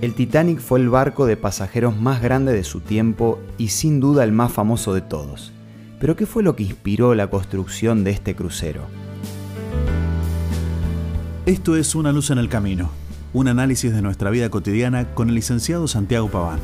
El Titanic fue el barco de pasajeros más grande de su tiempo y sin duda el más famoso de todos. Pero ¿qué fue lo que inspiró la construcción de este crucero? Esto es Una luz en el camino, un análisis de nuestra vida cotidiana con el licenciado Santiago Paván.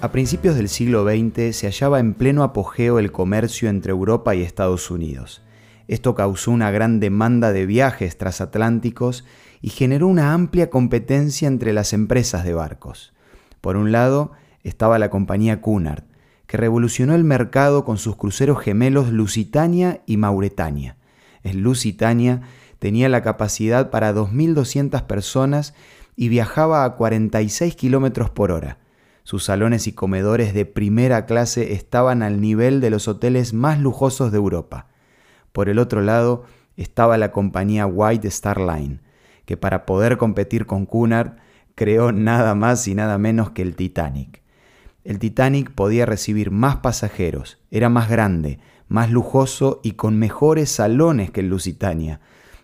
A principios del siglo XX se hallaba en pleno apogeo el comercio entre Europa y Estados Unidos. Esto causó una gran demanda de viajes transatlánticos y generó una amplia competencia entre las empresas de barcos. Por un lado estaba la compañía Cunard, que revolucionó el mercado con sus cruceros gemelos Lusitania y Mauretania. El Lusitania tenía la capacidad para 2.200 personas y viajaba a 46 kilómetros por hora. Sus salones y comedores de primera clase estaban al nivel de los hoteles más lujosos de Europa. Por el otro lado estaba la compañía White Star Line, que para poder competir con Cunard creó nada más y nada menos que el Titanic. El Titanic podía recibir más pasajeros, era más grande, más lujoso y con mejores salones que el Lusitania.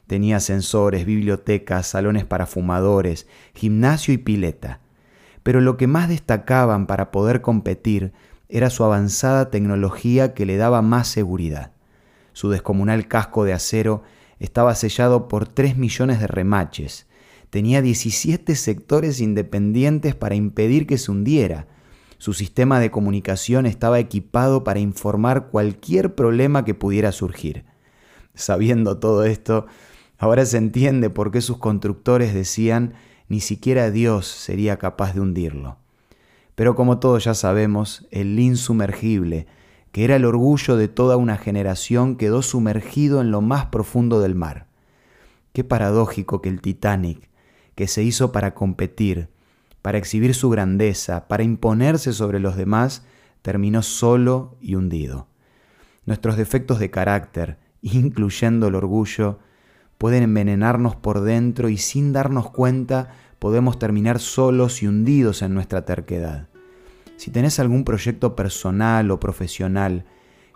Tenía ascensores, bibliotecas, salones para fumadores, gimnasio y pileta. Pero lo que más destacaban para poder competir era su avanzada tecnología que le daba más seguridad. Su descomunal casco de acero estaba sellado por 3 millones de remaches. Tenía 17 sectores independientes para impedir que se hundiera. Su sistema de comunicación estaba equipado para informar cualquier problema que pudiera surgir. Sabiendo todo esto, ahora se entiende por qué sus constructores decían ni siquiera Dios sería capaz de hundirlo. Pero como todos ya sabemos, el insumergible, que era el orgullo de toda una generación, quedó sumergido en lo más profundo del mar. Qué paradójico que el Titanic, que se hizo para competir, para exhibir su grandeza, para imponerse sobre los demás, terminó solo y hundido. Nuestros defectos de carácter, incluyendo el orgullo, pueden envenenarnos por dentro y sin darnos cuenta podemos terminar solos y hundidos en nuestra terquedad. Si tenés algún proyecto personal o profesional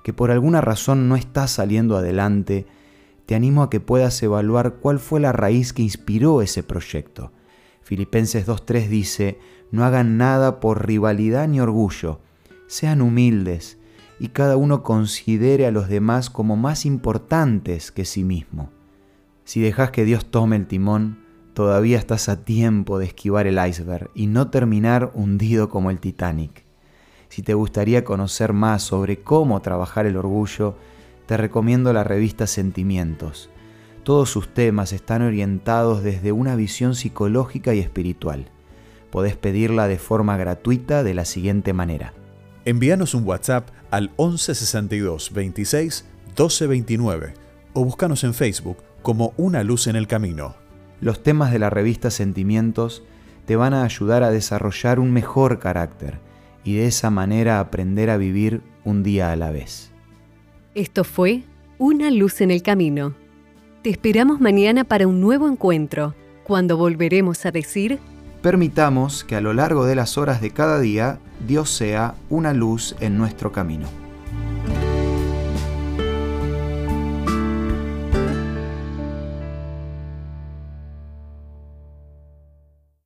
que por alguna razón no está saliendo adelante, te animo a que puedas evaluar cuál fue la raíz que inspiró ese proyecto. Filipenses 2.3 dice, no hagan nada por rivalidad ni orgullo, sean humildes y cada uno considere a los demás como más importantes que sí mismo. Si dejas que Dios tome el timón, todavía estás a tiempo de esquivar el iceberg y no terminar hundido como el Titanic. Si te gustaría conocer más sobre cómo trabajar el orgullo, te recomiendo la revista Sentimientos. Todos sus temas están orientados desde una visión psicológica y espiritual. Podés pedirla de forma gratuita de la siguiente manera. Envíanos un WhatsApp al 1162 26 1229 o búscanos en Facebook como Una Luz en el Camino los temas de la revista Sentimientos te van a ayudar a desarrollar un mejor carácter y de esa manera aprender a vivir un día a la vez. Esto fue Una luz en el camino. Te esperamos mañana para un nuevo encuentro, cuando volveremos a decir... Permitamos que a lo largo de las horas de cada día Dios sea una luz en nuestro camino.